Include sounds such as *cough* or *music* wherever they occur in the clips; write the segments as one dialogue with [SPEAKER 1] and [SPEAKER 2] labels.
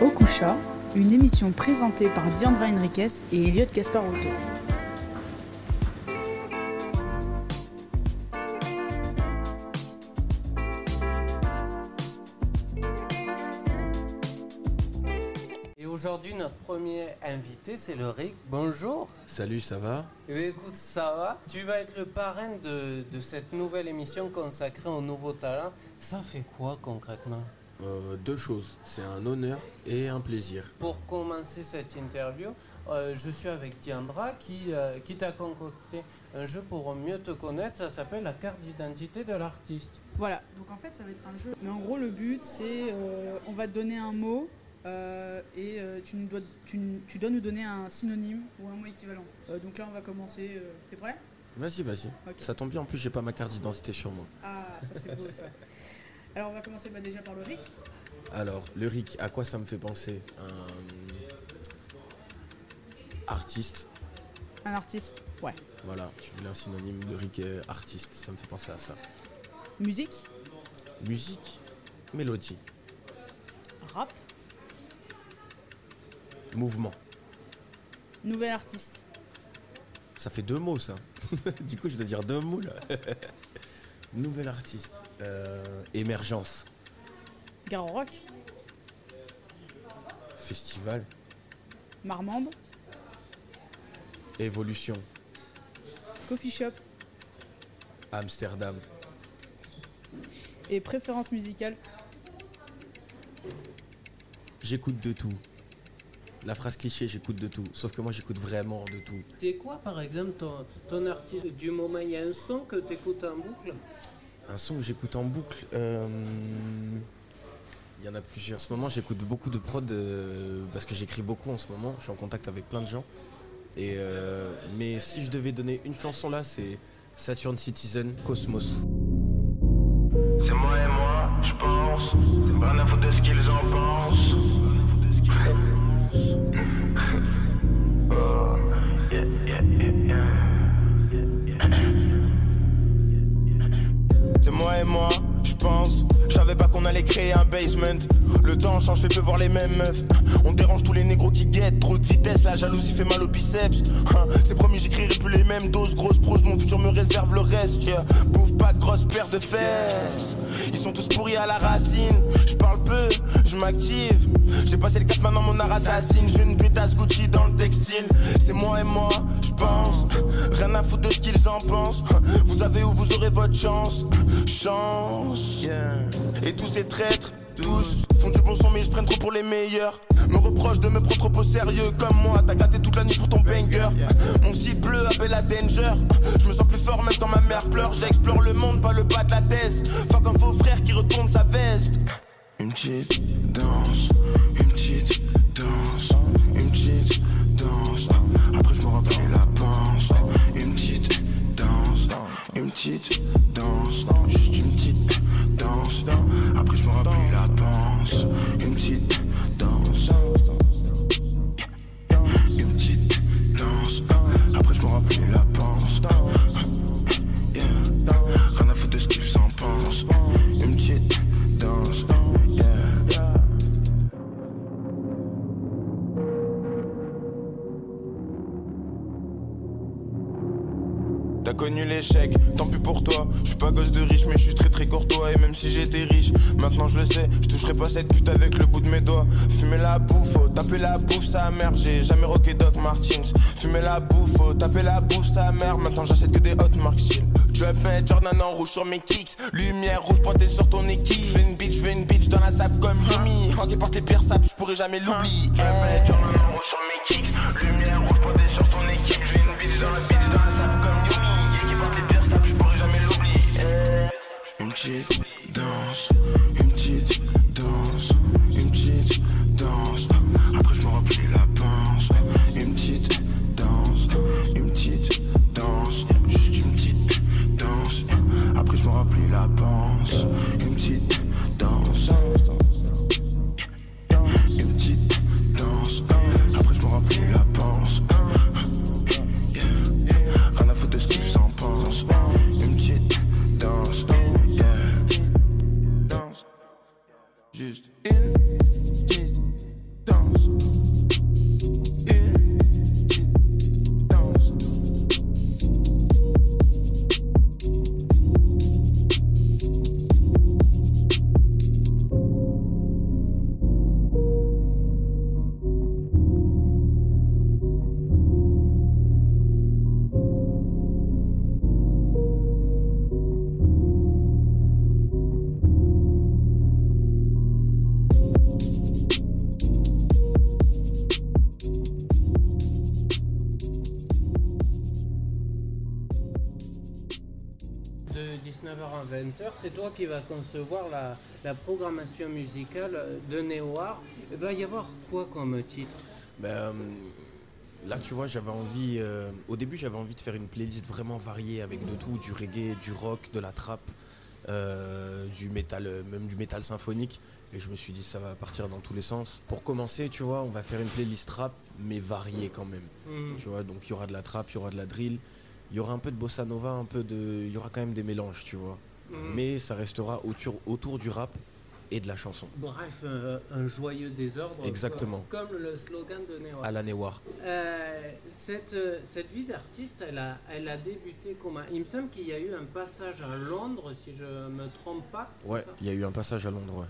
[SPEAKER 1] Okusha, une émission présentée par Diandra Henriquez et Elliot Gasparotto.
[SPEAKER 2] Et aujourd'hui, notre premier invité, c'est le Rick. Bonjour.
[SPEAKER 3] Salut, ça va?
[SPEAKER 2] Eh écoute, ça va Tu vas être le parrain de, de cette nouvelle émission consacrée aux nouveaux talents. Ça fait quoi concrètement?
[SPEAKER 3] Euh, Deux choses, c'est un honneur et un plaisir.
[SPEAKER 2] Pour commencer cette interview, euh, je suis avec Diandra qui, euh, qui t'a concocté un jeu pour mieux te connaître. Ça s'appelle la carte d'identité de l'artiste.
[SPEAKER 1] Voilà, donc en fait ça va être un jeu. Mais en gros le but c'est euh, on va te donner un mot euh, et euh, tu, nous dois, tu, nous- tu dois nous donner un synonyme ou un mot équivalent. Euh, donc là on va commencer. euh, T'es prêt?
[SPEAKER 3] Vas-y, vas-y. Ça tombe bien, en plus, j'ai pas ma carte d'identité sur moi.
[SPEAKER 1] Ah ça c'est beau ça. Alors on va commencer bah, déjà par le Rick.
[SPEAKER 3] Alors, le RIC, à quoi ça me fait penser? Un artiste.
[SPEAKER 1] Un artiste. Ouais.
[SPEAKER 3] Voilà, tu voulais un synonyme, le RIC artiste, ça me fait penser à ça.
[SPEAKER 1] Musique,
[SPEAKER 3] Musique, mélodie,
[SPEAKER 1] rap,
[SPEAKER 3] mouvement.
[SPEAKER 1] nouvel artiste.
[SPEAKER 3] Ça fait deux mots, ça. *laughs* du coup, je dois dire deux mots, là. *laughs* Nouvel artiste. Euh, émergence.
[SPEAKER 1] Garo Rock,
[SPEAKER 3] Festival.
[SPEAKER 1] Marmande,
[SPEAKER 3] Évolution.
[SPEAKER 1] coffee shop
[SPEAKER 3] Amsterdam.
[SPEAKER 1] et préférence musicale.
[SPEAKER 3] J'écoute de tout. La phrase cliché, j'écoute de tout. Sauf que moi, j'écoute vraiment de tout.
[SPEAKER 2] C'est quoi, par exemple, ton, ton artiste? Du moment Il y a un son que tu écoutes en boucle?
[SPEAKER 3] Un son que j'écoute en boucle. euh, Il y en a plusieurs. En ce moment, j'écoute beaucoup de prod euh, parce que j'écris beaucoup en ce moment. Je suis en contact avec plein de gens. Et euh, mais si je devais donner une chanson là, c'est Saturn Citizen Cosmos.
[SPEAKER 4] C'est moi et moi, je pense. Rien à foutre de ce qu'ils en pensent. *laughs* savais pas qu'on allait créer un basement. Le temps change, fait peu voir les mêmes meufs. On dérange tous les négros qui guettent. Trop de vitesse, la jalousie fait mal aux biceps. Hein, C'est promis, j'écrirai plus les mêmes doses. Grosse prose, mon futur me réserve le reste. Bouffe pas de grosses paires de fesses. Ils sont tous pourris à la racine. Je parle peu, je m'active. J'ai passé le cap, maintenant mon art assassine. J'ai une pétasse Gucci dans le textile. C'est moi et moi, je pense. Rien à foutre de ce qu'ils en pensent. Vous avez où vous aurez votre chance. Chance. Et tous ces traîtres, tous, font du bon son, mais ils se prennent trop pour les meilleurs. Me reprochent de me prendre trop au sérieux comme moi. T'as gâté toute la nuit pour ton banger. Mon cible bleu appelle la danger. Je me sens plus fort même quand ma mère pleure. J'explore le monde, pas le bas de la thèse. Fuck un faux frère qui retourne sa veste. Une petite danse, une petite danse, une petite danse. Après je me remplis la panse. Une petite danse, une petite toucherai pas cette pute avec le bout de mes doigts. Fumer la bouffe, faut taper la bouffe, sa mère. J'ai jamais rocké Doc Martins. Fumer la bouffe, faut taper la bouffe, sa mère. Maintenant j'achète que des hot marks. Je vais mettre Jordan en rouge sur mes kicks. Lumière rouge pointée sur ton équipe. Je veux une bitch, je veux une bitch dans la sap comme. En qui porte les pires sapes, je pourrais jamais l'oublier. Je vais mettre Jordan en rouge sur mes kicks. Lumière rouge pointée sur ton équipe. Je veux une bitch dans la bitch dans la sap comme Yumi. Et qui porte les pires sapes, je pourrais jamais l'oublier. Une petite
[SPEAKER 2] concevoir la, la programmation musicale de Néoar. Il va y avoir quoi comme titre?
[SPEAKER 3] Ben, euh, là, tu vois, j'avais envie. euh, au début, j'avais envie de faire une playlist vraiment variée avec de tout du reggae, du rock, de la trap, euh, du métal, même du métal symphonique. Et je me suis dit, ça va partir dans tous les sens. Pour commencer, tu vois, on va faire une playlist rap, mais variée quand même.
[SPEAKER 2] Hmm.
[SPEAKER 3] Tu vois, donc il y aura de la trap, il y aura de la drill, il y aura un peu de bossa nova, un peu de. Il y aura quand même des mélanges, tu vois.
[SPEAKER 2] Hmm.
[SPEAKER 3] Mais ça restera autour, autour du rap et de la chanson.
[SPEAKER 2] Bref, euh, un joyeux désordre.
[SPEAKER 3] Exactement.
[SPEAKER 2] Comme, comme le slogan de Néoar.
[SPEAKER 3] À la Newar.
[SPEAKER 2] Euh, cette, euh, cette vie d'artiste, elle a, elle a débuté comment? Il me semble qu'il y a eu un passage à Londres, si je me trompe pas.
[SPEAKER 3] Ouais, il y a eu un passage à Londres, ouais.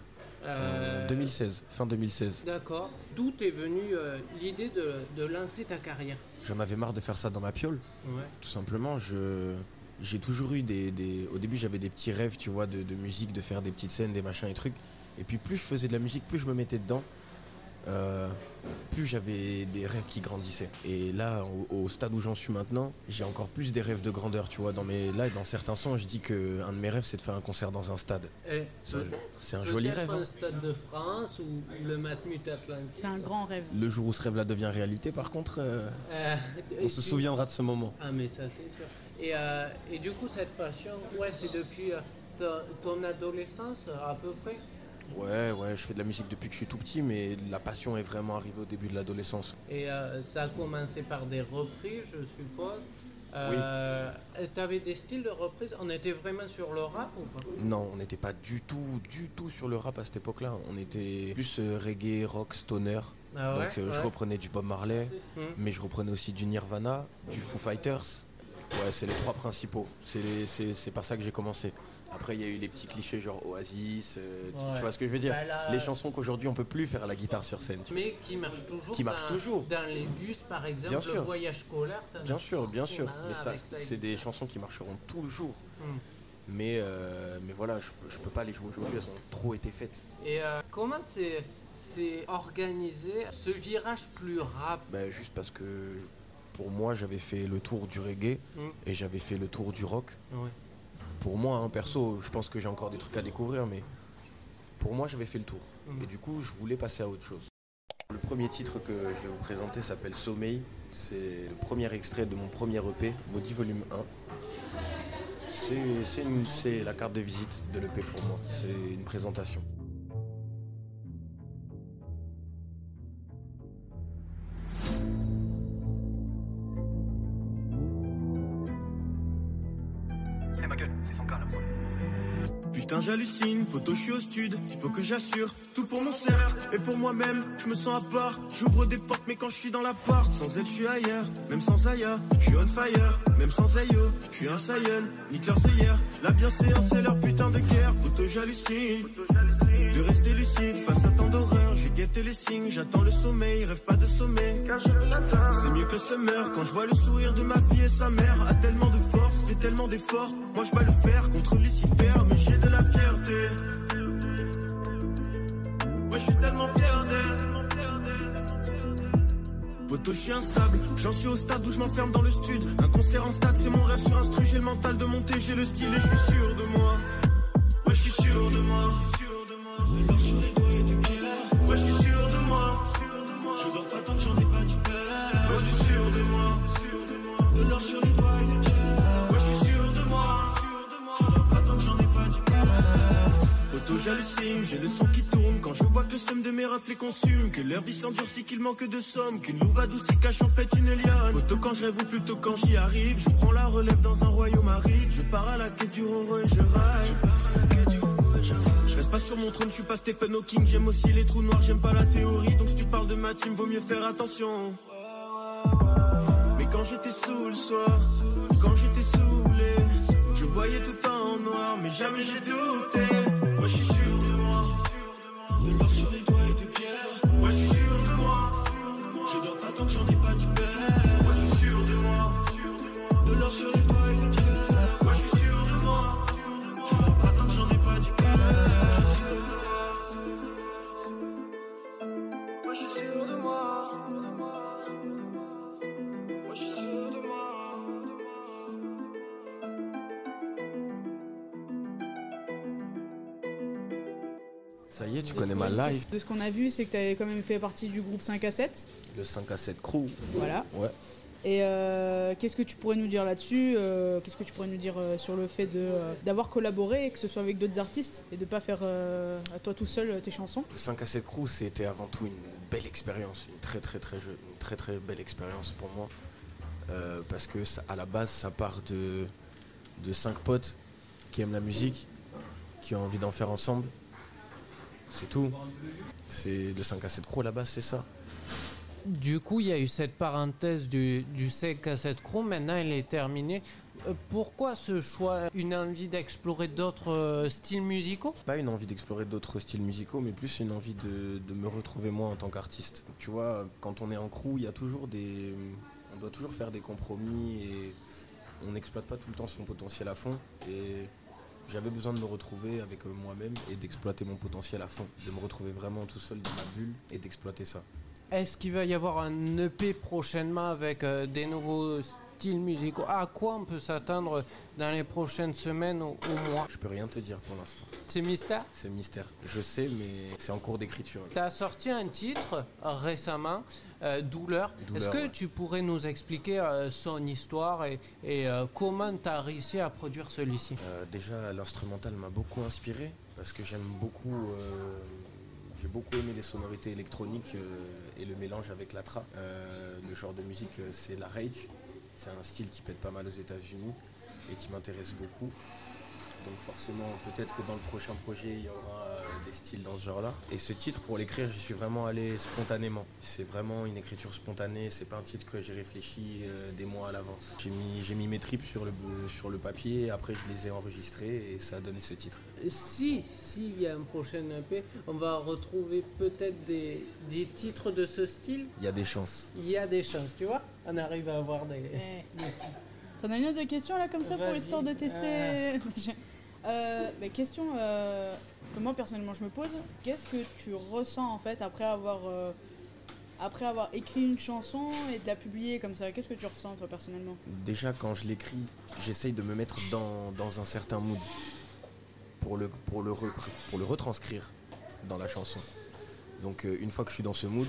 [SPEAKER 2] Euh,
[SPEAKER 3] En 2016, fin 2016.
[SPEAKER 2] D'accord. D'où est venue euh, l'idée de, de lancer ta carrière?
[SPEAKER 3] J'en avais marre de faire ça dans ma piole,
[SPEAKER 2] Ouais.
[SPEAKER 3] tout simplement. Je, j'ai toujours eu des, Au début, j'avais des petits rêves, tu vois, de, de musique, de faire des petites scènes, des machins et trucs. Et puis, plus je faisais de la musique, plus je me mettais dedans, euh, plus j'avais des rêves qui grandissaient. Et là, au, au stade où j'en suis maintenant, j'ai encore plus des rêves de grandeur, tu vois. Dans mes, là, dans certains sons, je dis que un de mes rêves, c'est de faire un concert dans un stade.
[SPEAKER 2] Et
[SPEAKER 3] C'est un, joli rêve.
[SPEAKER 2] un
[SPEAKER 3] hein.
[SPEAKER 2] stade de France ou le Matmut Atlantique.
[SPEAKER 1] C'est un grand rêve.
[SPEAKER 3] Le jour où ce rêve-là devient réalité, par contre, euh,
[SPEAKER 2] Euh,
[SPEAKER 3] on se
[SPEAKER 2] tu-
[SPEAKER 3] souviendra de ce moment.
[SPEAKER 2] Ah mais ça c'est sûr. Et, euh, et du coup cette passion, ouais c'est depuis euh, ton, ton adolescence à peu près?
[SPEAKER 3] Ouais, ouais, je fais de la musique depuis que je suis tout petit, mais la passion est vraiment arrivée au début de l'adolescence.
[SPEAKER 2] Et euh, ça a commencé par des reprises je suppose. Euh, Tu avais des styles de reprises? On était vraiment sur le rap ou pas?
[SPEAKER 3] Non, on n'était pas du tout, du tout sur le rap à cette époque-là. On était plus euh, reggae, rock, stoner.
[SPEAKER 2] Ah ouais,
[SPEAKER 3] Donc euh, je
[SPEAKER 2] ouais.
[SPEAKER 3] reprenais du Bob Marley,
[SPEAKER 2] Hmm.
[SPEAKER 3] mais je reprenais aussi du Nirvana, du Foo Fighters. Ouais, c'est les trois principaux. C'est par ça que j'ai commencé. Après, il y a eu les petits clichés genre Oasis. euh, tu-
[SPEAKER 2] Ouais.
[SPEAKER 3] Tu vois ce que je veux dire?
[SPEAKER 2] Bah là,
[SPEAKER 3] Les chansons qu'aujourd'hui on peut plus faire à la guitare sur scène. tu vois.
[SPEAKER 2] Mais qui marchent toujours.
[SPEAKER 3] Qui marchent
[SPEAKER 2] dans,
[SPEAKER 3] toujours.
[SPEAKER 2] Dans les bus par exemple,
[SPEAKER 3] Bien
[SPEAKER 2] le
[SPEAKER 3] sûr.
[SPEAKER 2] voyage scolaire.
[SPEAKER 3] Bien sûr, bien sûr. Mais ça, c'est des chansons qui marcheront toujours.
[SPEAKER 2] Hmm.
[SPEAKER 3] Mais, euh, mais voilà, je, je peux pas les jouer aujourd'hui, elles ont trop été faites.
[SPEAKER 2] Et euh, comment c'est c'est organisé ce virage plus rap?
[SPEAKER 3] Bah, juste parce que pour moi, j'avais fait le tour du reggae
[SPEAKER 2] Hmm.
[SPEAKER 3] et j'avais fait le tour du rock.
[SPEAKER 2] Ouais.
[SPEAKER 3] Pour moi, hein, perso, je pense que j'ai encore des trucs à découvrir, mais pour moi, j'avais fait le tour.
[SPEAKER 2] Mhm.
[SPEAKER 3] Et du coup, je voulais passer à autre chose. Le premier titre que je vais vous présenter s'appelle Sommeil. C'est le premier extrait de mon premier EP, Maudit Volume 1. C'est- C'est une- c'est la carte de visite de l'EP pour moi. C'est une présentation.
[SPEAKER 4] J'hallucine, poto je suis au stud, faut que j'assure Tout pour mon cercle et pour moi-même, je me sens à part J'ouvre des portes mais quand je suis dans l'appart Sans elle je suis ailleurs, même sans Aya Je suis on fire, même sans Ayo Je suis un Saiyan, nique leurs œillères La bienséance c'est leur putain de guerre. Poto j'hallucine. De rester lucide face à guette les signes, j'attends le sommeil, rêve pas de sommeil. C'est mieux que le summer quand je vois le sourire de ma fille et sa mère. A tellement de force, fait tellement d'efforts. Moi je bats le fer contre Lucifer, mais j'ai de la fierté. Ouais, je suis tellement fier d'elle. Poto, je suis instable, j'en suis au stade où je m'enferme dans le stud. Un concert en stade, c'est mon rêve sur instru, j'ai le mental de monter, j'ai le style et je suis sûr de moi. Ouais, je suis sûr de moi. J'hallucine, j'ai le son qui tourne quand je vois que le somme de mes reflets consume. Que leur vie s'endurcit, qu'il manque de somme. Qu'une louve adoucie cache en fait une liane. Auto, quand je rêve ou plutôt quand j'y arrive. Je prends la relève dans un royaume aride. Je pars à la quête du renvoi et je ride. Je reste pas sur mon trône, je suis pas Stephen Hawking. J'aime aussi les trous noirs, j'aime pas la théorie. Donc si tu parles de ma team, vaut mieux faire attention. Mais quand j'étais sous le soir, quand j'étais saoulé, je voyais tout en noir, mais jamais j'ai douté. Moi je suis De
[SPEAKER 1] ce qu'on a vu, c'est que tu avais quand même fait partie du groupe 5 à 7.
[SPEAKER 3] Le 5 à 7 crew.
[SPEAKER 1] Voilà.
[SPEAKER 3] Ouais.
[SPEAKER 1] Et euh, qu'est-ce que tu pourrais nous dire là-dessus euh, Qu'est-ce que tu pourrais nous dire euh, sur le fait d'avoir collaboré que ce soit avec d'autres artistes et de pas faire à toi tout seul tes chansons?
[SPEAKER 3] Le 5 à 7 crew, c'était avant tout une belle expérience, une très très très, une très très belle expérience pour moi. Parce que ça- à la base, ça part de, de 5 potes qui aiment la musique, qui ont envie d'en faire ensemble. C'est tout. C'est le 5 à 7 crew à la base, c'est ça.
[SPEAKER 2] Du coup, il y a eu cette parenthèse du, du 5 à 7 crew. Maintenant, elle est terminée. Euh, Pourquoi ce choix? Une envie d'explorer d'autres euh, styles musicaux?
[SPEAKER 3] Pas une envie d'explorer d'autres styles musicaux, mais plus une envie de, de me retrouver moi en tant qu'artiste. Tu vois, quand on est en crew, il y a toujours des. On doit toujours faire des compromis et on n'exploite pas tout le temps son potentiel à fond. Et j'avais besoin de me retrouver avec euh, moi-même et d'exploiter mon potentiel à fond. De me retrouver vraiment tout seul dans ma bulle et d'exploiter ça.
[SPEAKER 2] Est-ce qu'il va y avoir un EP prochainement avec euh, des nouveaux styles musicaux À quoi on peut s'attendre dans les prochaines semaines ou, mois
[SPEAKER 3] Je peux rien te dire pour l'instant.
[SPEAKER 2] C'est mystère
[SPEAKER 3] C'est mystère. Je sais, mais c'est en cours d'écriture.
[SPEAKER 2] Tu as sorti un titre récemment, euh, Douleur.
[SPEAKER 3] Douleur,
[SPEAKER 2] Est-ce que
[SPEAKER 3] ouais.
[SPEAKER 2] tu pourrais nous expliquer euh, son histoire et, et, euh, comment tu as réussi à produire celui-ci?
[SPEAKER 3] Déjà, l'instrumental m'a beaucoup inspiré parce que j'aime beaucoup. j'ai beaucoup aimé les sonorités électroniques euh, et le mélange avec la. Euh, le genre de musique, euh, c'est la rage. C'est un style qui pète pas mal aux États-Unis et qui m'intéresse beaucoup. Donc forcément, peut-être que dans le prochain projet, il y aura euh, des styles dans ce genre-là. Et ce titre, pour l'écrire, je suis vraiment allé spontanément. C'est vraiment une écriture spontanée. C'est pas un titre que j'ai réfléchi euh, des mois à l'avance. J'ai mis, j'ai mis mes tripes sur le, sur le papier. Après, je les ai enregistrés et ça a donné ce titre.
[SPEAKER 2] Si, s'il y a un prochain EP, on va retrouver peut-être des, des titres de ce style?
[SPEAKER 3] Il y a des chances.
[SPEAKER 2] Il y a des chances, tu vois? On arrive à avoir des...
[SPEAKER 1] T'en as une autre question là comme ça pour
[SPEAKER 2] Vas-y.
[SPEAKER 1] l'histoire de tester? Euh, *laughs* mais question euh, que moi personnellement je me pose, qu'est-ce que tu ressens en fait après avoir euh, après avoir écrit une chanson et de la publier comme ça? Qu'est-ce que tu ressens toi personnellement?
[SPEAKER 3] Déjà, quand je l'écris, j'essaye de me mettre dans, dans un certain mood pour le, pour, le pour le retranscrire dans la chanson. Donc, euh, une fois que je suis dans ce mood,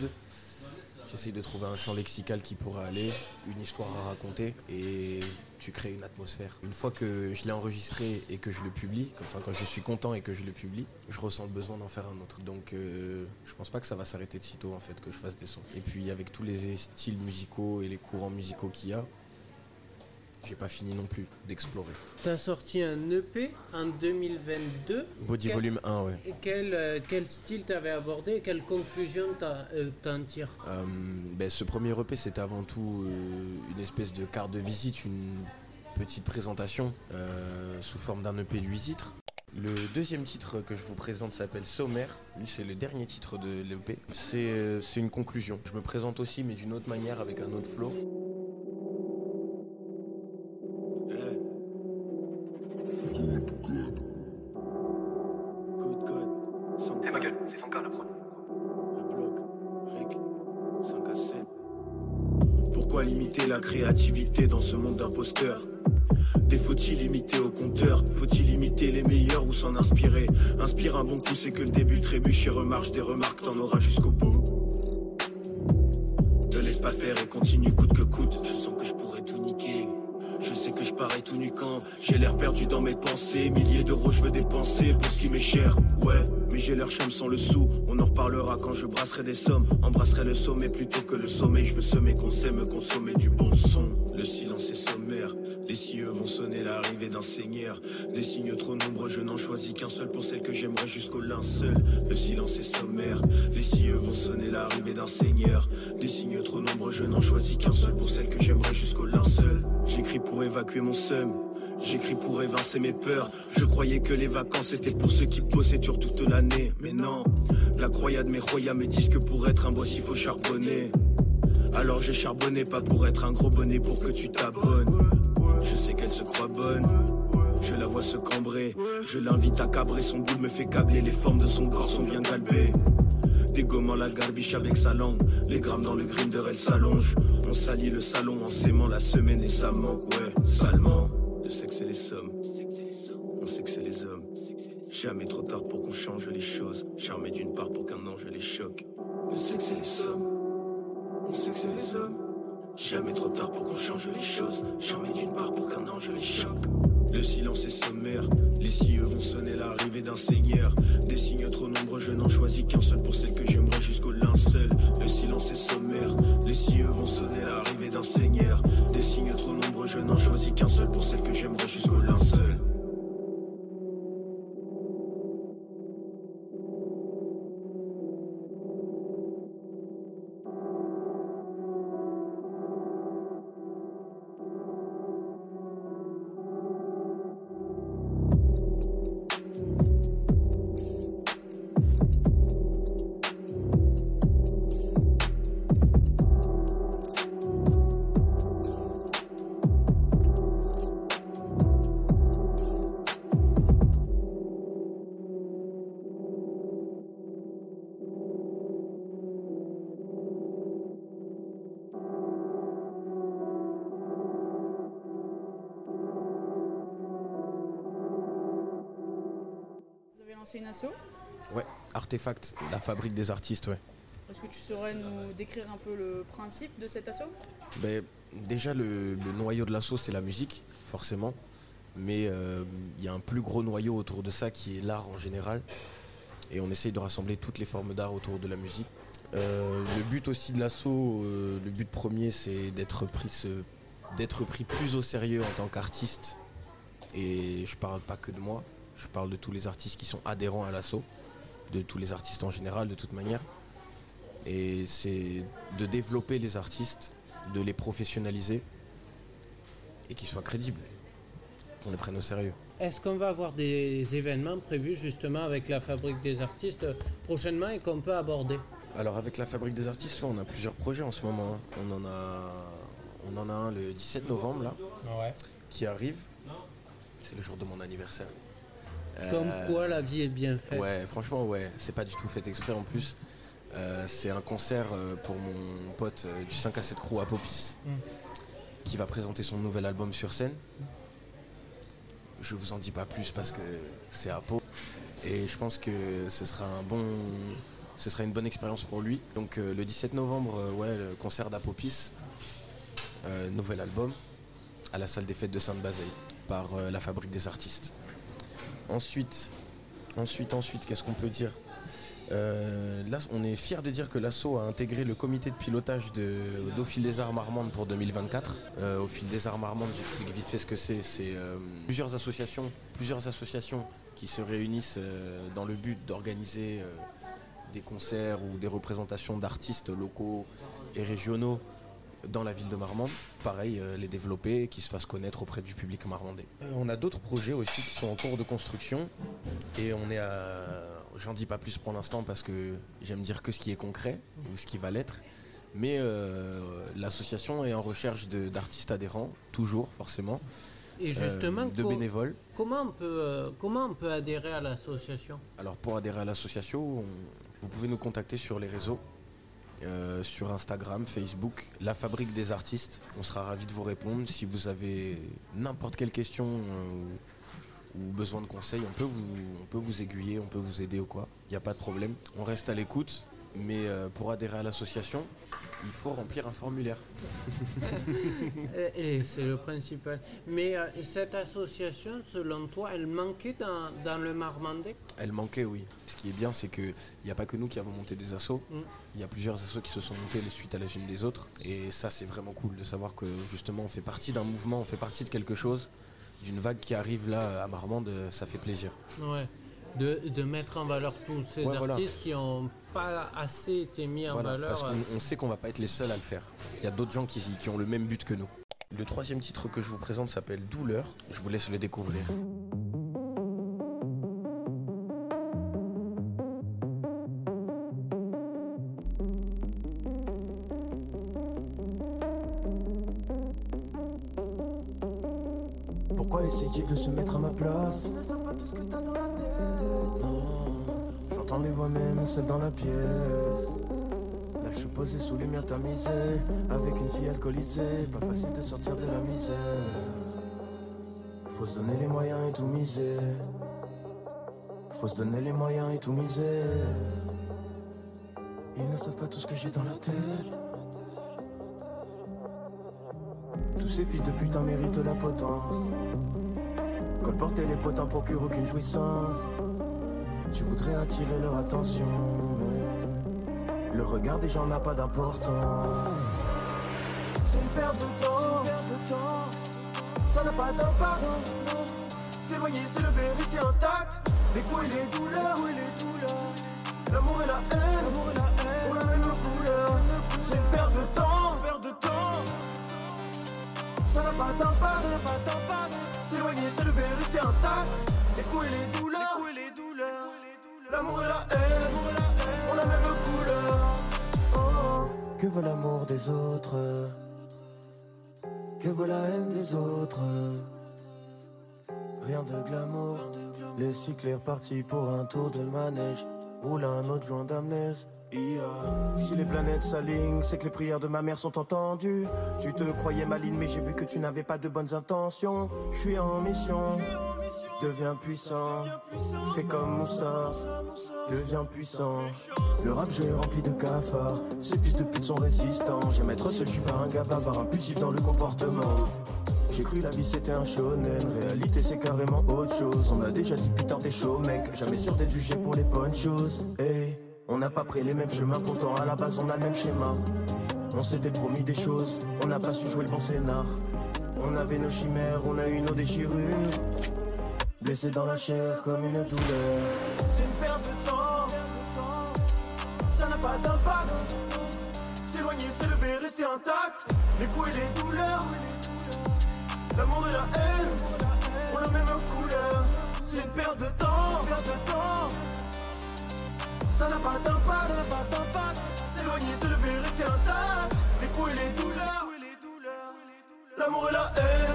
[SPEAKER 3] j'essaye de trouver un champ lexical qui pourra aller, une histoire à raconter et tu crées une atmosphère. Une fois que je l'ai enregistré et que je le publie, enfin quand je suis content et que je le publie, je ressens le besoin d'en faire un autre. Donc euh, je pense pas que ça va s'arrêter de sitôt en fait que je fasse des sons. Et puis avec tous les styles musicaux et les courants musicaux qu'il y a, j'ai pas fini non plus d'explorer.
[SPEAKER 2] Tu as sorti un EP en 2022.
[SPEAKER 3] Body
[SPEAKER 2] Quel-
[SPEAKER 3] Volume 1, ouais.
[SPEAKER 2] Quel, euh, quel style t'avais abordé Quelle conclusion t'as- euh, t'en tires?
[SPEAKER 3] Euh, ben, ce premier EP, c'était avant tout euh, une espèce de carte de visite, une petite présentation euh, sous forme d'un EP de 8 titres. Le deuxième titre que je vous présente s'appelle Sommaire. Lui, c'est le dernier titre de l'EP. C'est c'est une conclusion. Je me présente aussi, mais d'une autre manière, avec un autre flow.
[SPEAKER 5] C'est 100K la prod.
[SPEAKER 3] Le bloc, rec, 5 à 7. Pourquoi limiter la créativité dans ce monde d'imposteurs des faut-il limiter au compteur? Faut-il imiter les meilleurs ou s'en inspirer? Inspire un bon coup, c'est que le début trébuche et remarche des remarques, t'en auras jusqu'au bout. Te laisse pas faire et continue coûte que coûte. Je sens tout nu j'ai l'air perdu dans mes pensées. Milliers d'euros je veux dépenser pour ce qui m'est cher. Ouais, mais j'ai leur chum sans le sou. On en reparlera quand je brasserai des sommes. Embrasserai le sommet plutôt que le sommet. Je veux semer, qu'on sème, consommer du bon son. Le silence est d'un seigneur. Des signes trop nombreux, je n'en choisis qu'un seul pour celle que j'aimerais jusqu'au linceul. Le silence est sommaire. Les cieux vont sonner l'arrivée d'un seigneur. Des signes trop nombreux, je n'en choisis qu'un seul pour celle que j'aimerais jusqu'au linceul. J'écris pour évacuer mon seum. J'écris pour évincer mes peurs. Je croyais que les vacances étaient pour ceux qui bossaient sur toute l'année. Mais non, la croyade mes royas me disent que pour être un boss il faut charbonner. Alors j'ai charbonné pas pour être un gros bonnet pour que tu t'abonnes. Je sais qu'elle se croit bonne. Je la vois se cambrer. Je l'invite à cabrer. Son boule me fait câbler. Les formes de son corps sont bien galbées. Dégommant la garbiche avec sa langue. Les grammes dans le grinder, elle s'allonge. On salit le salon en s'aimant la semaine et ça manque, ouais, salement. Le sexe et les sommes. On sait que c'est les hommes.
[SPEAKER 4] Jamais trop tard pour qu'on change les choses. Charmé d'une part pour qu'un ange les choque. Le sexe et les sommes. On sait que c'est les hommes. Jamais trop tard pour qu'on change les choses. Charmé d'une part pour qu'un ange les choque. Le silence est sommaire, les cieux vont sonner l'arrivée d'un seigneur. Des signes trop nombreux, je n'en choisis qu'un seul pour celle que j'aimerais jusqu'au linceul. Le silence est sommaire, les cieux vont sonner l'arrivée d'un seigneur. Des signes trop nombreux, je n'en choisis qu'un seul pour celle que j'aimerais jusqu'au linceul.
[SPEAKER 1] Lancé une asso.
[SPEAKER 3] Ouais, Artefact, la fabrique des artistes, ouais.
[SPEAKER 1] Est-ce que tu saurais nous décrire un peu le principe de cette asso?
[SPEAKER 3] Ben, déjà, le, le noyau de l'assaut, c'est la musique, forcément. Mais euh, il y a un plus gros noyau autour de ça qui est l'art en général. Et on essaye de rassembler toutes les formes d'art autour de la musique. Euh, le but aussi de l'assaut, euh, le but premier, c'est d'être pris, ce- d'être pris plus au sérieux en tant qu'artiste. Et je parle pas que de moi, je parle de tous les artistes qui sont adhérents à l'assaut, de tous les artistes en général, de toute manière. Et c'est de développer les artistes, de les professionnaliser et qu'ils soient crédibles, qu'on les prenne au sérieux.
[SPEAKER 2] Est-ce qu'on va avoir des événements prévus justement avec la fabrique des artistes prochainement et qu'on peut aborder?
[SPEAKER 3] Alors avec la fabrique des artistes, on a plusieurs projets en ce moment. hein. On en a, on en a un le 17 novembre là,
[SPEAKER 2] Ouais.
[SPEAKER 3] qui arrive. C'est le jour de mon anniversaire.
[SPEAKER 2] Comme
[SPEAKER 3] Euh,
[SPEAKER 2] quoi la vie est bien faite.
[SPEAKER 3] Ouais, franchement, ouais, c'est pas du tout fait exprès en plus. Euh, c'est un concert euh, pour mon pote du 5 à 7 crew à Popis
[SPEAKER 2] Mm.
[SPEAKER 3] qui va présenter son nouvel album sur scène. Je vous en dis pas plus parce que c'est à Pau et je pense que ce sera un bon ce sera une bonne expérience pour lui. Donc euh, le 17 novembre, euh, ouais, le concert d'Apopis, euh, nouvel album à la salle des fêtes de Sainte-Bazeille par la Fabrique des artistes. Ensuite, ensuite, ensuite, qu'est-ce qu'on peut dire? Euh, là, on est fiers de dire que l'ASSO a intégré le comité de pilotage de- d'Au fil des arts Marmande pour 2024. Euh, au fil des arts Marmande, j'explique vite fait ce que c'est. C'est euh, plusieurs associations, plusieurs associations qui se réunissent euh, dans le but d'organiser des concerts ou des représentations d'artistes locaux et régionaux dans la ville de Marmande. Pareil, euh, les développer, qui se fassent connaître auprès du public marmandais. Euh, on a d'autres projets aussi qui sont en cours de construction et on est à... J'en dis pas plus pour l'instant parce que j'aime dire que ce qui est concret ou ce qui va l'être. Mais euh, l'association est en recherche d'artistes adhérents, toujours forcément,
[SPEAKER 2] Et
[SPEAKER 3] euh,
[SPEAKER 2] justement,
[SPEAKER 3] de bénévoles.
[SPEAKER 2] comment, on peut, euh, comment on peut adhérer à l'association?
[SPEAKER 3] Alors pour adhérer à l'association, on- vous pouvez nous contacter sur les réseaux, euh, sur Instagram, Facebook, La Fabrique des Artistes. On sera ravis de vous répondre. Si vous avez n'importe quelle question euh, ou, besoin de conseils, on peut, vous, on peut vous aiguiller, on peut vous aider ou quoi. Il n'y a pas de problème. On reste à l'écoute. Mais euh, pour adhérer à l'association, il faut remplir un formulaire. *laughs*
[SPEAKER 2] Et, et c'est le principal. Mais euh, cette association, selon toi, elle manquait dans, dans le Marmandais
[SPEAKER 3] Elle manquait, oui. Ce qui est bien, c'est qu'il n'y a pas que nous qui avons monté des assos.
[SPEAKER 2] Mm.
[SPEAKER 3] Il y a plusieurs assos qui se sont montés les suites à la unes des autres. Et ça, c'est vraiment cool de savoir que justement, on fait partie d'un mouvement, on fait partie de quelque chose, d'une vague qui arrive là à Marmande, ça fait plaisir.
[SPEAKER 2] Ouais. De, de mettre en valeur tous ces
[SPEAKER 3] Ouais, voilà.
[SPEAKER 2] artistes qui n'ont pas assez été mis en
[SPEAKER 3] Voilà,
[SPEAKER 2] valeur.
[SPEAKER 3] parce
[SPEAKER 2] euh,
[SPEAKER 3] qu'on on sait qu'on va pas être les seuls à le faire. Il y a d'autres gens qui, qui ont le même but que nous. Le troisième titre que je vous présente s'appelle Douleur. Je vous laisse le découvrir.
[SPEAKER 4] Pourquoi essayer de se mettre à ma place? Celles dans la pièce. Là, je suis posé sous lumière tamisée, avec une fille alcoolisée. Pas facile de sortir de la misère. Faut se donner les moyens et tout miser. Faut se donner les moyens et tout miser. Ils ne savent pas tout ce que j'ai dans la tête. Tous ces fils de putain méritent la potence. Colporter les potins procure aucune jouissance. Tu voudrais attirer leur attention, mais le regard des gens n'a pas d'importance. C'est une perte de temps, de temps. Ça n'a pas d'impact. S'éloigner, s'élever, rester intact. Les coups et les douleurs, les douleurs? L'amour et la haine, l'amour et la haine. On la même couleur. C'est une perte de temps, de temps. Ça n'a pas d'impact, ça n'a pas d'impact. S'éloigner, s'élever, rester intact. Les coups et les douleurs, L'amour et la haine. On la même couleur. Oh. Que veut l'amour des autres? Que veut la haine des autres? Rien de glamour. Les cycles est reparti pour un tour de manège. Roule un autre joint d'amnèse. Si les planètes s'alignent, c'est que les prières de ma mère sont entendues. Tu te croyais maligne, mais j'ai vu que tu n'avais pas de bonnes intentions. Je suis en mission, deviens puissant. Fais comme Moussa, deviens puissant. Le rap jeu est rempli de cafards. Ces fils de pute sont résistants. J'aime être seul, je suis pas un gars bavard, impulsif dans le comportement. J'ai cru la vie c'était un shonen, réalité c'est carrément autre chose. On a déjà dit putain t'es chaud mec, jamais sûr d'être jugé pour les bonnes choses. Hey, on n'a pas pris les mêmes chemins, pourtant à la base on a le même schéma. On s'était promis des choses, on n'a pas su jouer le bon scénar. On avait nos chimères, on a eu nos déchirures. Blessé dans la chair comme une douleur. C'est une perte de temps, ça n'a pas d'impact. S'éloigner, s'élever, rester intact. Les coups et les douleurs. L'amour et la haine ont la même couleur. C'est une perte de temps. Ça n'a pas d'impact. S'éloigner, se lever, rester intact. Les coups et les douleurs, l'amour et la haine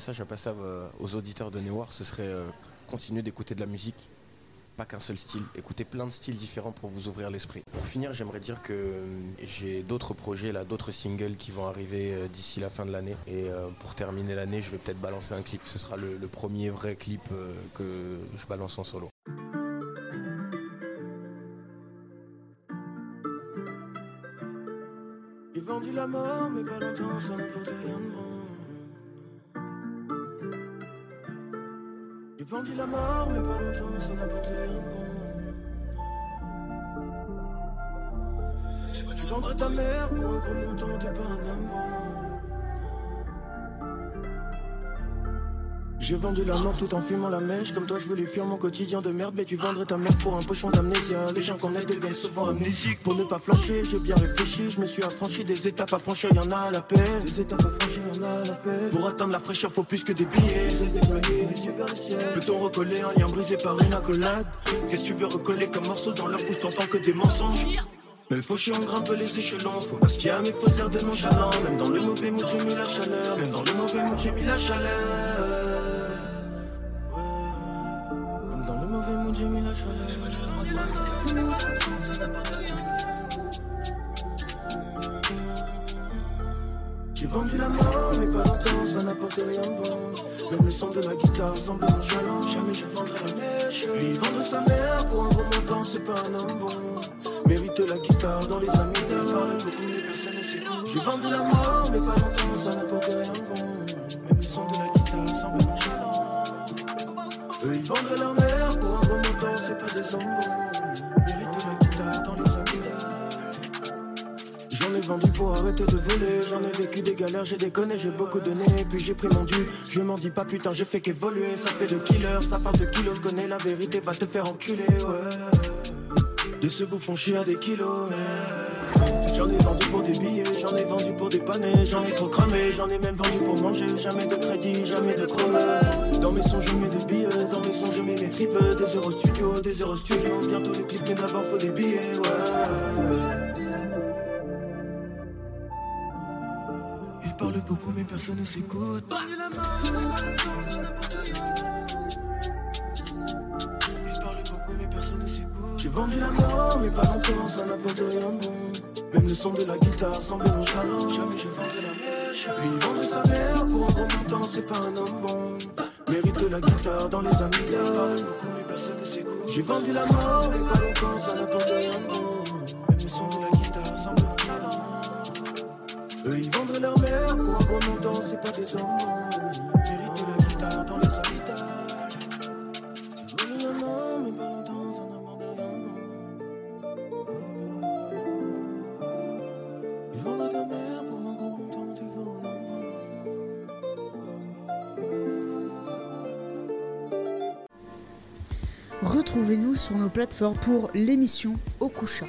[SPEAKER 3] message à passer euh, aux auditeurs de Newar, ce serait euh, continuer d'écouter de la musique, pas qu'un seul style, écouter plein de styles différents pour vous ouvrir l'esprit. Pour finir, j'aimerais dire que euh, j'ai d'autres projets là, d'autres singles qui vont arriver d'ici la fin de l'année. Et pour terminer l'année, je vais peut-être balancer un clip. Ce sera le, premier vrai clip que je balance en solo.
[SPEAKER 4] J'ai vendu la mort, mais pas longtemps, ça rien de bon. Vendu la mort, mais pas longtemps, porté rien de bon. Tu vendrais ta mère pour un gros montant, t'es pas un amant. J'ai vendu la mort tout en fumant la mèche. Comme toi, je voulais fuir mon quotidien de merde. Mais tu vendrais ta mère pour un pochon d'amnésia. Les gens qu'on aide deviennent souvent amnésiques. Pour ne pas flancher, j'ai bien réfléchi. Je me suis affranchi des étapes à franchir, y'en a à la peine. Des étapes à franchir, a la peine. Pour atteindre la fraîcheur, faut plus que des billets. Peut-on recoller un lien brisé par une accolade Qu'est-ce que tu veux recoller comme morceau dans leur bouche? T'entends que des mensonges. Même fauché, on grimpe les échelons. Faut pas se fier à mes faux airs de nonchalant. Même dans le mauvais mood, j'ai mis la chaleur. Même dans le mauvais mood, j'ai mis la chaleur. Rien de bon. Même le son de ma guitare semble nonchalant. Jamais je vendrai la mèche. Lui vendre sa mère pour un gros montant, c'est pas un homme bon. Mérite la guitare dans les amis Parle beaucoup, mais personne ne s'écoute. J'ai vendu la mort, mais pas longtemps, ça n'apporte rien de bon. Même le son de la guitare semble nonchalant. Eux ils vendraient leur mère pour un gros montant, c'est pas des hommes bons. Vendu pour arrêter de voler. J'en ai vécu des galères, j'ai déconné, j'ai beaucoup donné. Puis j'ai pris mon dû. Je m'en dis pas putain, j'ai fait qu'évoluer. Ça fait de killer, ça parle de kilos. Je connais la vérité, va te faire enculer, ouais. De ce bouffon, suis à des kilomètres. J'en ai vendu pour des billets, j'en ai vendu pour des panais, j'en ai trop cramé, j'en ai même vendu pour manger, jamais de crédit, jamais de chromate. Dans mes sons je mets des billets, dans mes sons je mets mes tripes, des euros studio, des euros studio, bientôt les clips mais d'abord faut des billets, ouais. Il parlent beaucoup mais personne ne s'écoute. Ils parlent beaucoup mais personne ne s'écoute. J'ai vendu la mort mais pas longtemps, ça n'apporte rien de bon. Même le son de la guitare semble nonchalant. Jamais je vendrai la mèche. Lui vendre sa mère pour un gros montant, c'est pas un homme bon. Mérite la guitare dans les amigales. J'ai vendu la mort, mais pas longtemps, ça n'apporte rien de bon. Mère pour un gros montant, c'est pas des hommes. Mérite la guitare dans les. J'ai vendu la mort, mais pas longtemps, ça de bon. Ils vendent ta mère pour un gros montant, tu vends un homme.
[SPEAKER 1] Retrouvez-nous sur nos plateformes pour l'émission Au Coucha.